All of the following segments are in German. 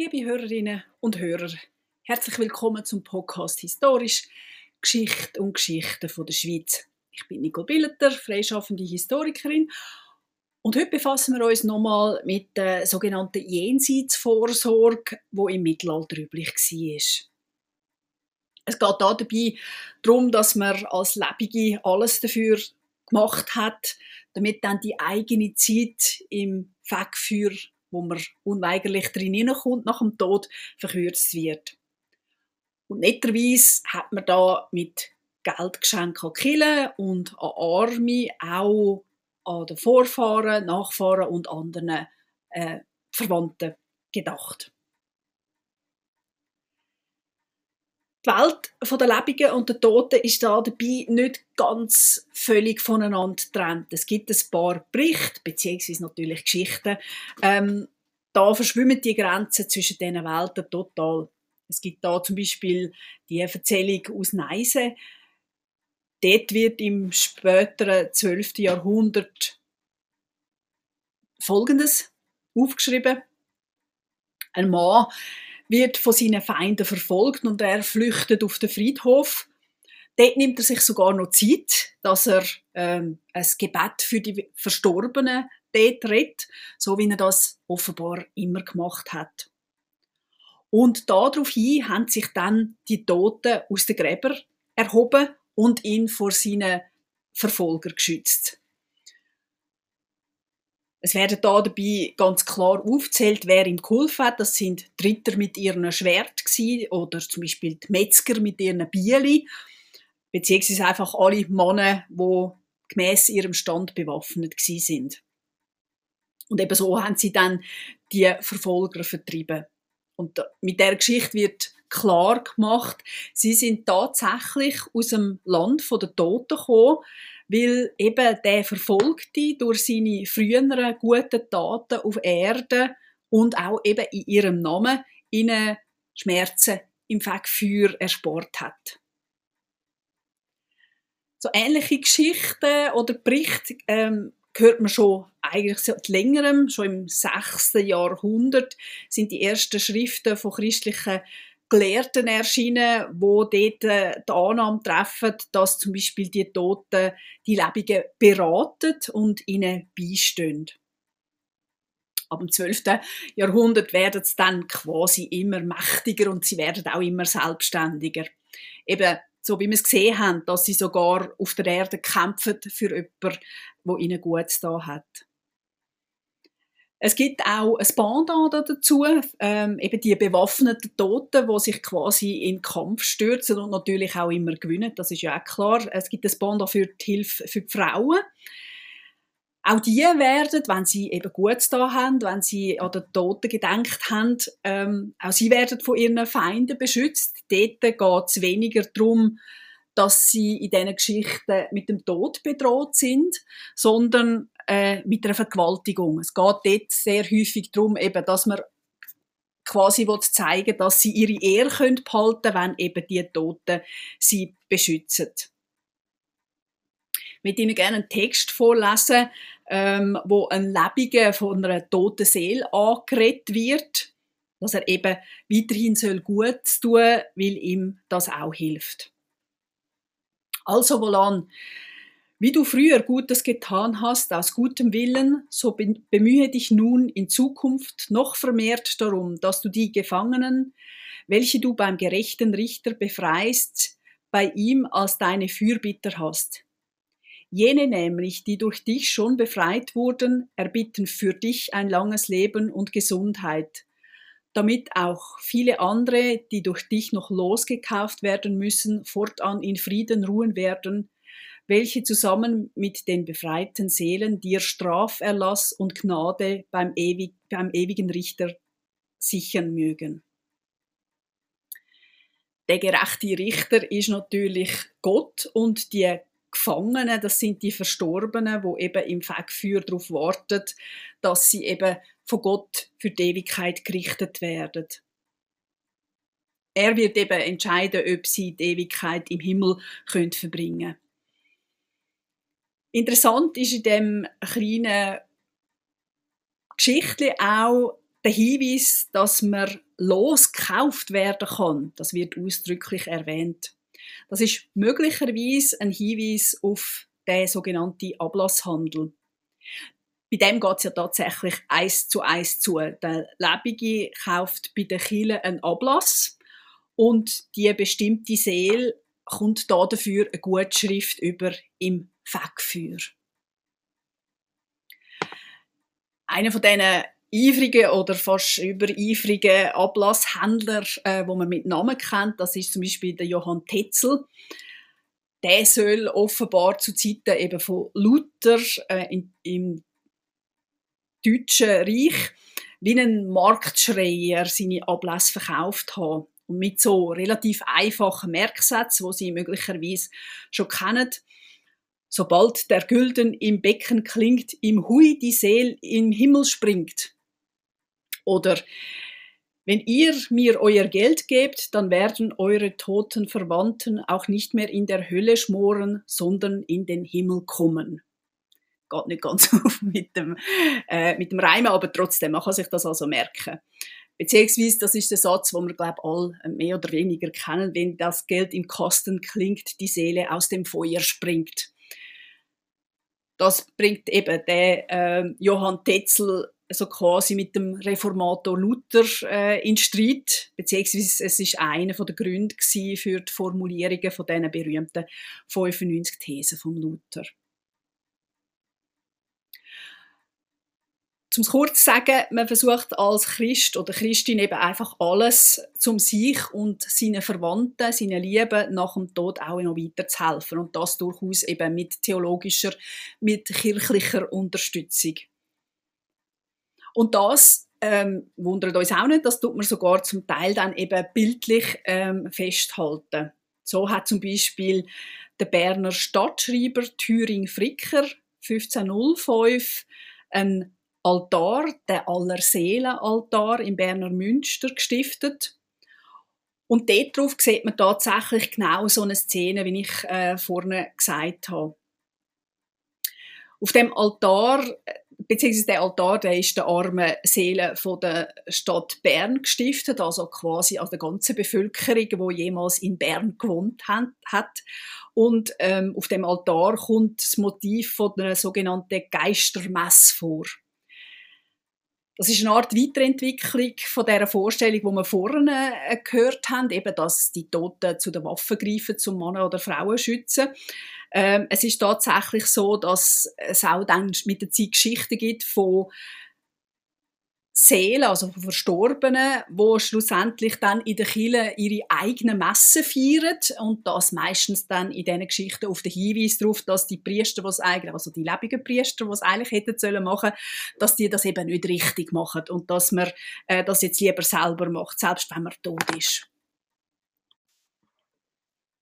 Liebe Hörerinnen und Hörer, herzlich willkommen zum Podcast Historisch Geschichte und Geschichten der Schweiz. Ich bin Nicole Billeter, freischaffende Historikerin und heute befassen wir uns nochmal mit der sogenannten Jenseitsvorsorge, wo im Mittelalter üblich war. Es geht dabei darum, dass man als Lebige alles dafür gemacht hat, damit dann die eigene Zeit im Wegfeuer wo man unweigerlich drin hineinkommt nach dem Tod, verkürzt wird. Und netterweise hat man da mit Geldgeschenken an Kille und an Arme auch an den Vorfahren, Nachfahren und anderen äh, Verwandten gedacht. Die Welt der Lebenden und der Toten ist da dabei nicht ganz völlig voneinander getrennt. Es gibt ein paar Berichte, beziehungsweise natürlich Geschichten. Ähm, da verschwimmen die Grenzen zwischen diesen Welten total. Es gibt da zum Beispiel die Erzählung aus Neise. Dort wird im späteren 12. Jahrhundert Folgendes aufgeschrieben. Ein Mann wird von seinen Feinden verfolgt und er flüchtet auf den Friedhof. Dort nimmt er sich sogar noch Zeit, dass er ähm, ein Gebet für die Verstorbenen dort redet, so wie er das offenbar immer gemacht hat. Und daraufhin haben sich dann die Toten aus den Gräbern erhoben und ihn vor seinen Verfolger geschützt. Es werden da dabei ganz klar aufgezählt, wer ihm geholfen hat. Das sind die Ritter mit ihren Schwert oder zum Beispiel die Metzger mit ihren Bieli, beziehungsweise einfach alle Männer, die gemäß ihrem Stand bewaffnet sind. Und eben so haben sie dann die Verfolger vertrieben. Und mit der Geschichte wird klar gemacht, sie sind tatsächlich aus dem Land der Toten gekommen, weil eben der Verfolgte durch seine früheren guten Taten auf Erde und auch eben in ihrem Namen ihnen Schmerzen im Fegfeuer erspart hat. So ähnliche Geschichten oder Berichte ähm, hört man schon eigentlich seit längerem, schon im 6. Jahrhundert sind die ersten Schriften von christlichen Gelehrten erschienen, wo dort äh, die Annahme treffen, dass zum Beispiel die Toten die Lebenden beraten und ihnen beistehen. Ab dem 12. Jahrhundert werden sie dann quasi immer mächtiger und sie werden auch immer selbstständiger. Eben so wie wir es gesehen haben, dass sie sogar auf der Erde kämpfen für jemanden, wo ihnen gut da hat. Es gibt auch ein Pendant dazu, ähm, eben die bewaffneten Toten, die sich quasi in Kampf stürzen und natürlich auch immer gewinnen, das ist ja auch klar. Es gibt ein Pendant für die Hilfe für die Frauen. Auch die werden, wenn sie eben gut da haben, wenn sie an den Toten gedenkt haben, ähm, auch sie werden von ihren Feinden beschützt. Dort geht es weniger darum, dass sie in diesen Geschichten mit dem Tod bedroht sind, sondern äh, mit einer Vergewaltigung. Es geht dort sehr häufig darum, eben, dass man quasi zeigen dass sie ihre Ehre können behalten wenn eben die Toten sie beschützen. Ich möchte Ihnen gerne einen Text vorlesen, ähm, wo ein Lebiger von einer toten Seele angeredet wird, dass er eben weiterhin soll gut tun weil ihm das auch hilft. Also wohlan, wie du früher Gutes getan hast aus gutem Willen, so bemühe dich nun in Zukunft noch vermehrt darum, dass du die Gefangenen, welche du beim gerechten Richter befreist, bei ihm als deine Fürbitter hast. Jene nämlich, die durch dich schon befreit wurden, erbitten für dich ein langes Leben und Gesundheit, damit auch viele andere, die durch dich noch losgekauft werden müssen, fortan in Frieden ruhen werden, welche zusammen mit den befreiten Seelen dir Straferlass und Gnade beim, ewig, beim ewigen Richter sichern mögen. Der gerechte Richter ist natürlich Gott und die Gefangenen, das sind die Verstorbenen, wo eben im Fegfeuer darauf warten, dass sie eben von Gott für die Ewigkeit gerichtet werden. Er wird eben entscheiden, ob sie die Ewigkeit im Himmel können verbringen können. Interessant ist in dem kleinen Geschichte auch der Hinweis, dass man losgekauft werden kann. Das wird ausdrücklich erwähnt. Das ist möglicherweise ein Hinweis auf den sogenannten Ablasshandel. Bei dem geht es ja tatsächlich eins zu eins zu. Der Lebige kauft bei der Kille einen Ablass und die bestimmte Seele kommt da dafür eine Gutschrift über im Fegfeuer. Einer von diesen eifrigen oder fast übereifrigen Ablasshändler, äh, wo man mit Namen kennt, das ist zum Beispiel der Johann Tetzel. Der soll offenbar zu Zeiten eben von Luther äh, in, im Deutschen Reich wie ein Marktschreier seine Ablässe verkauft haben. Und mit so relativ einfachen Merksätzen, wo Sie möglicherweise schon kennen. Sobald der Gülden im Becken klingt, im Hui die Seel im Himmel springt. Oder wenn ihr mir euer Geld gebt, dann werden eure toten Verwandten auch nicht mehr in der Hölle schmoren, sondern in den Himmel kommen. Geht nicht ganz auf mit dem, äh, mit dem Reimen, aber trotzdem, man kann sich das also merken. Beziehungsweise, das ist der Satz, wo wir, glaube alle mehr oder weniger kennen, wenn das Geld im Kasten klingt, die Seele aus dem Feuer springt. Das bringt eben der äh, Johann Tetzel so quasi mit dem Reformator Luther äh, in Streit, beziehungsweise es ist einer der Gründe für die Formulierungen von diesen berühmten 95 Thesen von Luther. Zum kurz sagen, man versucht als Christ oder Christin eben einfach alles zum sich und seinen Verwandten, seinen Lieben nach dem Tod auch noch weiterzuhelfen und das durchaus eben mit theologischer, mit kirchlicher Unterstützung. Und das ähm, wundert uns auch nicht, das tut man sogar zum Teil dann eben bildlich ähm, festhalten. So hat zum Beispiel der Berner Stadtschreiber Thüring Fricker 1505 ein Altar, der Allerseelenaltar im Berner Münster gestiftet. Und dort drauf sieht man tatsächlich genau so eine Szene, wie ich äh, vorne gesagt habe. Auf dem Altar beziehungsweise der Altar, der ist der armen Seele von der Stadt Bern gestiftet, also quasi an der ganzen Bevölkerung, die jemals in Bern gewohnt hat. Und ähm, auf dem Altar kommt das Motiv von einer sogenannten Geistermesse vor. Das ist eine Art Weiterentwicklung von der Vorstellung, die wir vorhin äh, gehört haben, eben, dass die Toten zu den Waffen greifen, zum Mann oder Frauen schützen. Ähm, es ist tatsächlich so, dass es auch dann mit der Zeit Geschichten gibt von Seelen, also von Verstorbenen, wo schlussendlich dann in der Kirche ihre eigenen Messen feiern und das meistens dann in diesen Geschichten auf den Hinweis darauf, dass die Priester, was eigentlich, also die lebenden Priester, was eigentlich hätten sollen machen, dass die das eben nicht richtig machen und dass man äh, das jetzt lieber selber macht, selbst wenn man tot ist.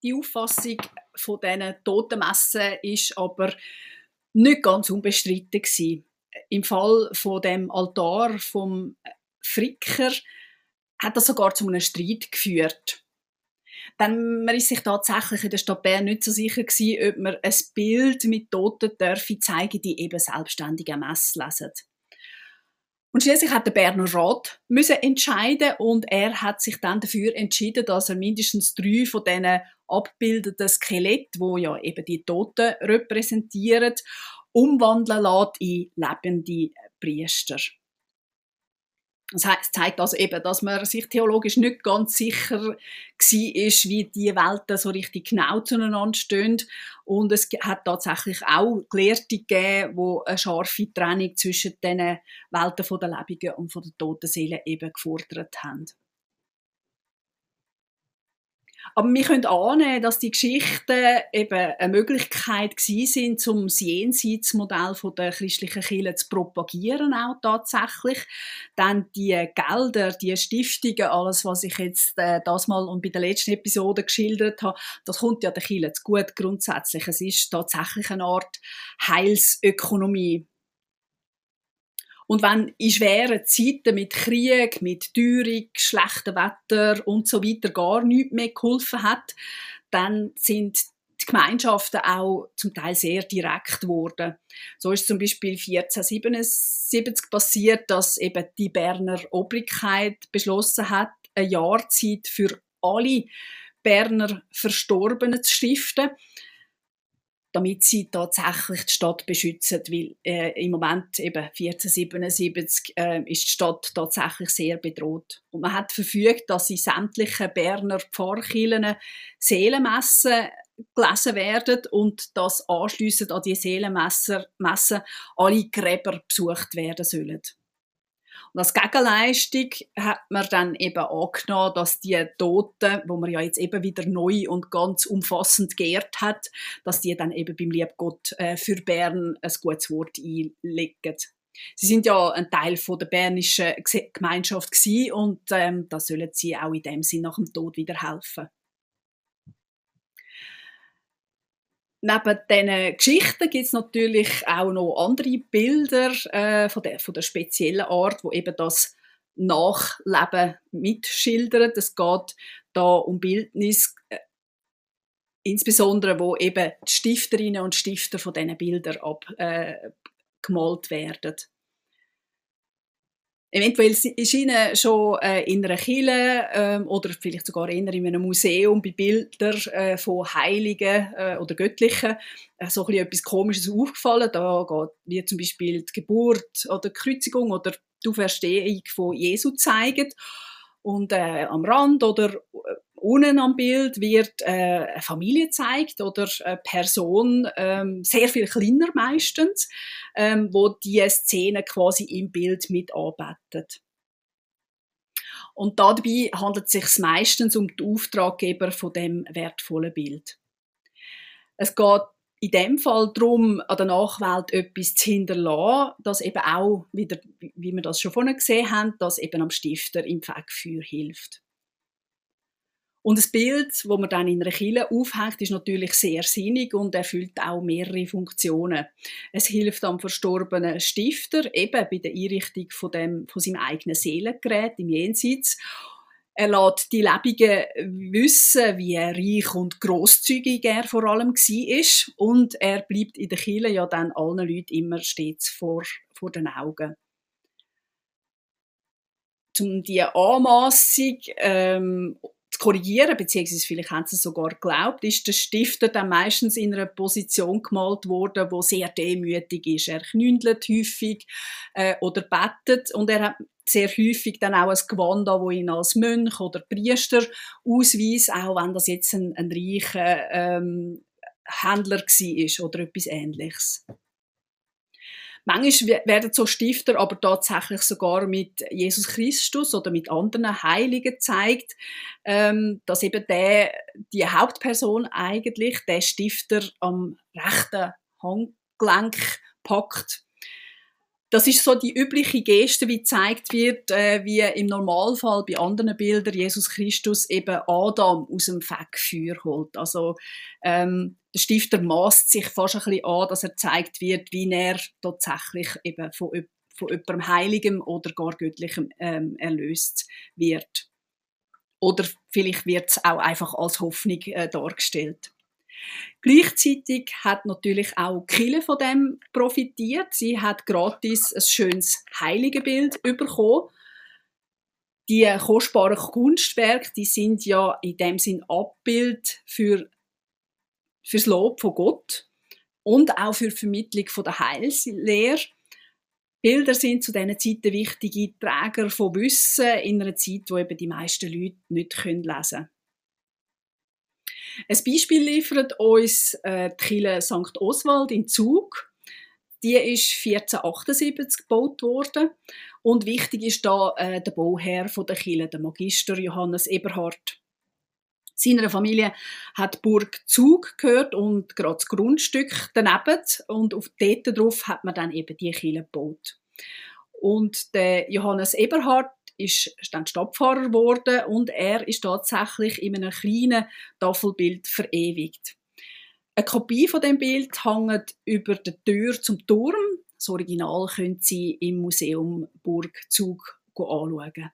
Die Auffassung von diesen Totenmessen ist aber nicht ganz unbestritten gewesen im Fall von dem Altar vom Fricker hat das sogar zu einem Streit geführt. Dann man ist sich tatsächlich in der Stadt Bern nicht so sicher gewesen, ob man ein Bild mit Toten dürfe zeigen, die eben selbstständig Mess lesen. Und schließlich hat der Berner Rat müssen entscheiden und er hat sich dann dafür entschieden, dass er mindestens drei von diesen abbildeten Skelett, wo ja eben die Toten repräsentieren, umwandeln lässt in lebende Priester. Das zeigt also eben, dass man sich theologisch nicht ganz sicher war, wie die Welten so richtig genau zueinander stehen. Und es hat tatsächlich auch Gelehrte gegeben, die eine scharfe Trennung zwischen den Welten der Lebenden und der toten Seelen eben gefordert haben. Aber wir können annehmen, dass die Geschichten eben eine Möglichkeit sind, um das Jenseitsmodell der christlichen Kirche zu propagieren, auch tatsächlich. Dann die Gelder, die Stiftungen, alles, was ich jetzt äh, das mal und bei der letzten Episode geschildert habe, das kommt ja der Kirche zu gut grundsätzlich. Es ist tatsächlich eine Art Heilsökonomie. Und wenn in schweren Zeiten mit Krieg, mit Teuerung, schlechtem Wetter und so weiter gar nichts mehr geholfen hat, dann sind die Gemeinschaften auch zum Teil sehr direkt geworden. So ist zum Beispiel 1477 passiert, dass eben die Berner Obrigkeit beschlossen hat, eine Jahrzeit für alle Berner Verstorbenen zu stiften damit sie tatsächlich die Stadt beschützen, weil äh, im Moment eben 1477 äh, ist die Stadt tatsächlich sehr bedroht. Und man hat verfügt, dass in sämtlichen Berner Pfarrkirchen Seelenmessen gelesen werden und dass anschliessend an die Seelenmessen alle Gräber besucht werden sollen. Und als Gegenleistung hat man dann eben angenommen, dass die Toten, wo man ja jetzt eben wieder neu und ganz umfassend geehrt hat, dass die dann eben beim Liebgott äh, für Bern ein gutes Wort einlegen. Sie sind ja ein Teil von der bernischen Gemeinschaft und ähm, da sollen sie auch in dem Sinn nach dem Tod wieder helfen. Neben diesen Geschichten gibt es natürlich auch noch andere Bilder äh, von, der, von der speziellen Art, wo eben das Nachleben mitschildern. Es geht da um Bildnis, äh, insbesondere wo eben die Stifterinnen und Stifter von diesen Bildern abgemalt äh, werden. Eventuell ist Ihnen schon äh, in einer Kirche ähm, oder vielleicht sogar in einem Museum bei Bildern äh, von Heiligen äh, oder Göttlichen so etwas Komisches aufgefallen. Da geht wie zum Beispiel die Geburt oder die Kreuzigung oder die Auferstehung von Jesu zeigen. Und äh, am Rand oder unten am Bild wird äh, eine Familie gezeigt oder eine Person, ähm, sehr viel kleiner meistens, ähm, wo die Szene quasi im Bild mit arbeitet. Und dabei handelt es sich meistens um die Auftraggeber von dem wertvollen Bild. Es geht in dem Fall darum, an der Nachwelt etwas zu hinterlassen, das eben auch, wieder, wie wir das schon vorhin gesehen haben, das eben am Stifter im Fegfeuer hilft. Und das Bild, das man dann in einer Kille aufhängt, ist natürlich sehr sinnig und erfüllt auch mehrere Funktionen. Es hilft am verstorbenen Stifter eben bei der Einrichtung von, dem, von seinem eigenen Seelengerät im Jenseits er lässt die Lebenden wissen, wie reich und großzügig er vor allem war. Und er bleibt in der Kirche ja dann allen Leuten immer stets vor, vor den Augen. Um die Anmassung ähm, zu korrigieren, beziehungsweise vielleicht haben sie es sogar geglaubt, ist der Stifter dann meistens in einer Position gemalt worden, wo sehr demütig ist. Er knündelt häufig äh, oder bettet und er hat sehr häufig dann auch ein Gewand an, wo ihn als Mönch oder Priester ausweist, auch wenn das jetzt ein, ein reicher ähm, Händler war oder etwas Ähnliches. Manchmal werden so Stifter aber tatsächlich sogar mit Jesus Christus oder mit anderen Heiligen gezeigt, ähm, dass eben der, die Hauptperson eigentlich, der Stifter am rechten Handgelenk packt das ist so die übliche Geste, wie gezeigt wird, äh, wie im Normalfall bei anderen Bildern Jesus Christus eben Adam aus dem Fegfeuer holt. Also ähm, der Stifter maßt sich fast ein bisschen an, dass er gezeigt wird, wie er tatsächlich eben von, von jemandem Heiligem oder gar Göttlichem ähm, erlöst wird. Oder vielleicht wird es auch einfach als Hoffnung äh, dargestellt. Gleichzeitig hat natürlich auch Kille von dem profitiert. Sie hat gratis ein schönes Heiligenbild bekommen. Die kostbaren Kunstwerke, die sind ja in dem Sinn Abbild für fürs Lob von Gott und auch für die Vermittlung von der Heilslehre. Bilder sind zu diesen Zeiten wichtige Träger von Wissen in einer Zeit, wo eben die meisten Leute nicht lesen können. Ein Beispiel liefert uns äh, die Kirche St. Oswald in Zug. Die ist 1478 gebaut worden und wichtig ist da äh, der Bauherr von der Kirche, der Magister Johannes Eberhard. Seiner Familie hat die Burg Zug gehört und gerade das Grundstück daneben und auf dort drauf hat man dann eben die Kirche gebaut. Und der Johannes Eberhard ist dann Stadtpfarrer geworden und er ist tatsächlich in einem kleinen Tafelbild verewigt. Eine Kopie von dem Bild hängt über der Tür zum Turm. Das Original können Sie im Museum Burg Zug anschauen.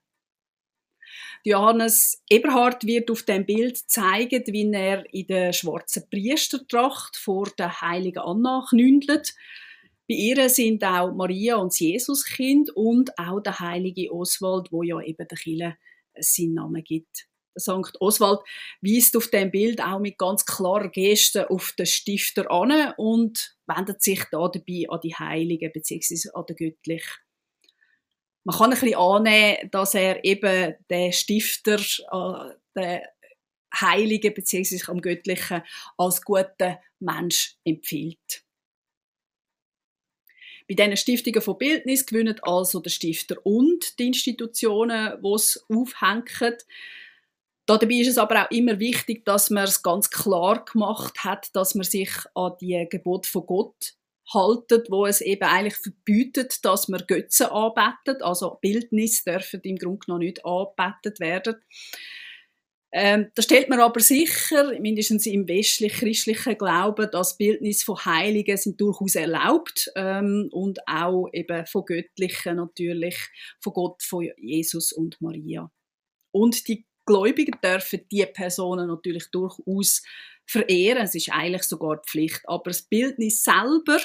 Johannes Eberhard wird auf dem Bild zeigen, wie er in der schwarzen Priestertracht vor der heiligen Anna knündelt. Bei ihr sind auch Maria und das Jesuskind und auch der heilige Oswald, wo ja eben der Kille seinen Namen gibt. St. Oswald weist auf dem Bild auch mit ganz klarer Geste auf den Stifter an und wendet sich da dabei an die Heiligen bzw. an den Göttlichen. Man kann ein bisschen annehmen, dass er eben den Stifter, äh, den Heiligen bzw. am Göttlichen als guten Mensch empfiehlt. Bei diesen Stiftungen von Bildnis gewinnen also der Stifter und die Institutionen, die es aufhängen. Dabei ist es aber auch immer wichtig, dass man es ganz klar gemacht hat, dass man sich an die Gebot von Gott haltet, wo es eben eigentlich verbietet, dass man Götzen anbetet. Also Bildnis dürfen im Grunde noch nicht anbetet werden. Ähm, da stellt man aber sicher, mindestens im westlich-christlichen Glauben, dass Bildnis von Heiligen sind durchaus erlaubt ähm, und auch eben von Göttlichen natürlich, von Gott, von Jesus und Maria. Und die Gläubigen dürfen diese Personen natürlich durchaus verehren. Es ist eigentlich sogar Pflicht. Aber das Bildnis selber,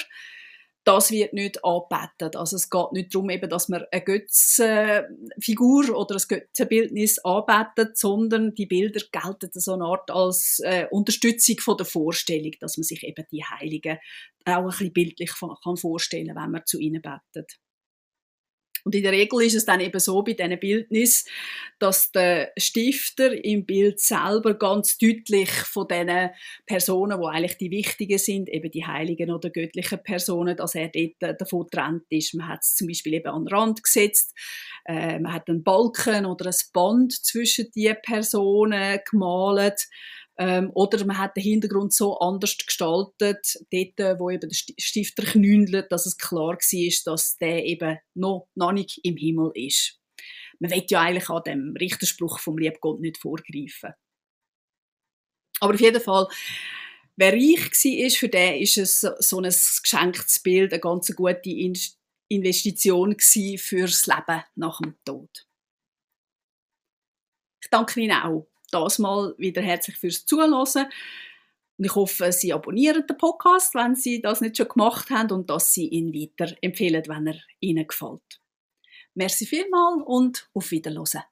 das wird nicht angebetet. Also es geht nicht darum, eben, dass man eine Götzenfigur oder ein Götzenbildnis anbetet, sondern die Bilder gelten so eine Art als äh, Unterstützung von der Vorstellung, dass man sich eben die Heiligen auch ein bisschen bildlich kann vorstellen kann, wenn man zu ihnen betet. Und in der Regel ist es dann eben so bei diesen Bildnis, dass der Stifter im Bild selber ganz deutlich von diesen Personen, wo eigentlich die wichtigen sind, eben die heiligen oder göttlichen Personen, dass er dort davon getrennt ist. Man hat es zum Beispiel eben an den Rand gesetzt, äh, man hat einen Balken oder ein Band zwischen die Personen gemalt ähm, oder man hat den Hintergrund so anders gestaltet, dort, wo eben der Stifter knündelt, dass es klar war, dass der eben noch, noch nicht im Himmel ist. Man will ja eigentlich an dem Richterspruch vom lieben Gott nicht vorgreifen. Aber auf jeden Fall, wer reich war, für den ist es so ein geschenktes Bild eine ganz gute Investition fürs Leben nach dem Tod. Ich danke Ihnen auch das mal wieder herzlich fürs Zuhören. Und ich hoffe, Sie abonnieren den Podcast, wenn Sie das nicht schon gemacht haben und dass Sie ihn weiter empfehlen, wenn er Ihnen gefällt. Merci vielmals und auf Wiederhören.